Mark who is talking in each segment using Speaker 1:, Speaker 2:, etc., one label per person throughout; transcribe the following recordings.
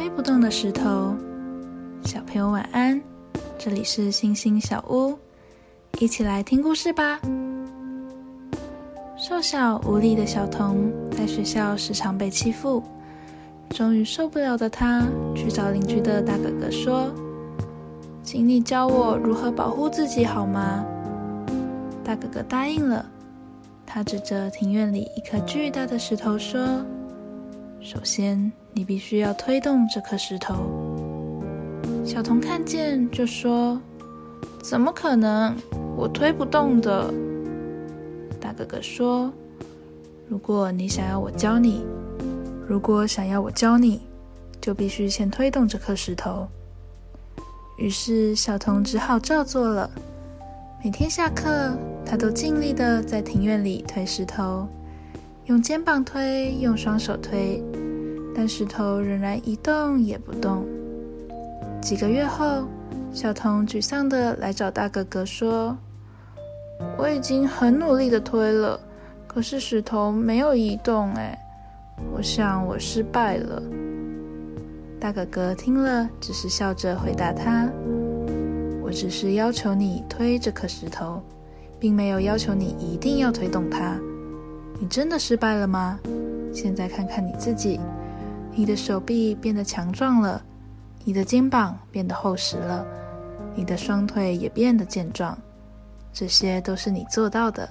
Speaker 1: 推不动的石头。小朋友晚安，这里是星星小屋，一起来听故事吧。瘦小无力的小童在学校时常被欺负，终于受不了的他去找邻居的大哥哥说：“请你教我如何保护自己好吗？”大哥哥答应了。他指着庭院里一颗巨大的石头说：“首先，你必须要推动这颗石头。”小童看见就说：“怎么可能？我推不动的。”大哥哥说：“如果你想要我教你，如果想要我教你，就必须先推动这颗石头。”于是小童只好照做了。每天下课。他都尽力的在庭院里推石头，用肩膀推，用双手推，但石头仍然一动也不动。几个月后，小童沮丧的来找大哥哥说：“我已经很努力的推了，可是石头没有移动，哎，我想我失败了。”大哥哥听了，只是笑着回答他：“我只是要求你推这颗石头。”并没有要求你一定要推动它。你真的失败了吗？现在看看你自己，你的手臂变得强壮了，你的肩膀变得厚实了，你的双腿也变得健壮，这些都是你做到的。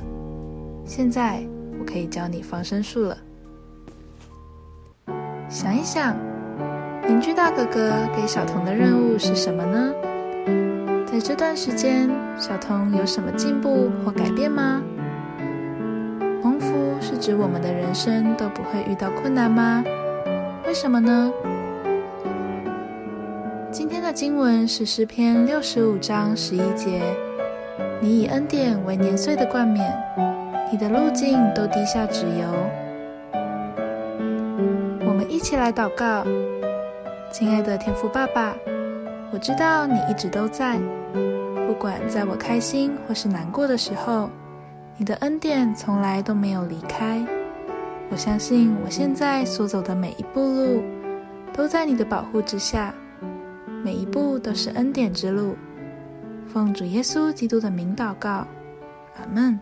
Speaker 1: 现在我可以教你防身术了。想一想，邻居大哥哥给小童的任务是什么呢？在这段时间，小童有什么进步或改变吗？蒙福是指我们的人生都不会遇到困难吗？为什么呢？今天的经文是诗篇六十五章十一节：“你以恩典为年岁的冠冕，你的路径都滴下脂油。”我们一起来祷告，亲爱的天父爸爸。我知道你一直都在，不管在我开心或是难过的时候，你的恩典从来都没有离开。我相信我现在所走的每一步路，都在你的保护之下，每一步都是恩典之路。奉主耶稣基督的名祷告，阿门。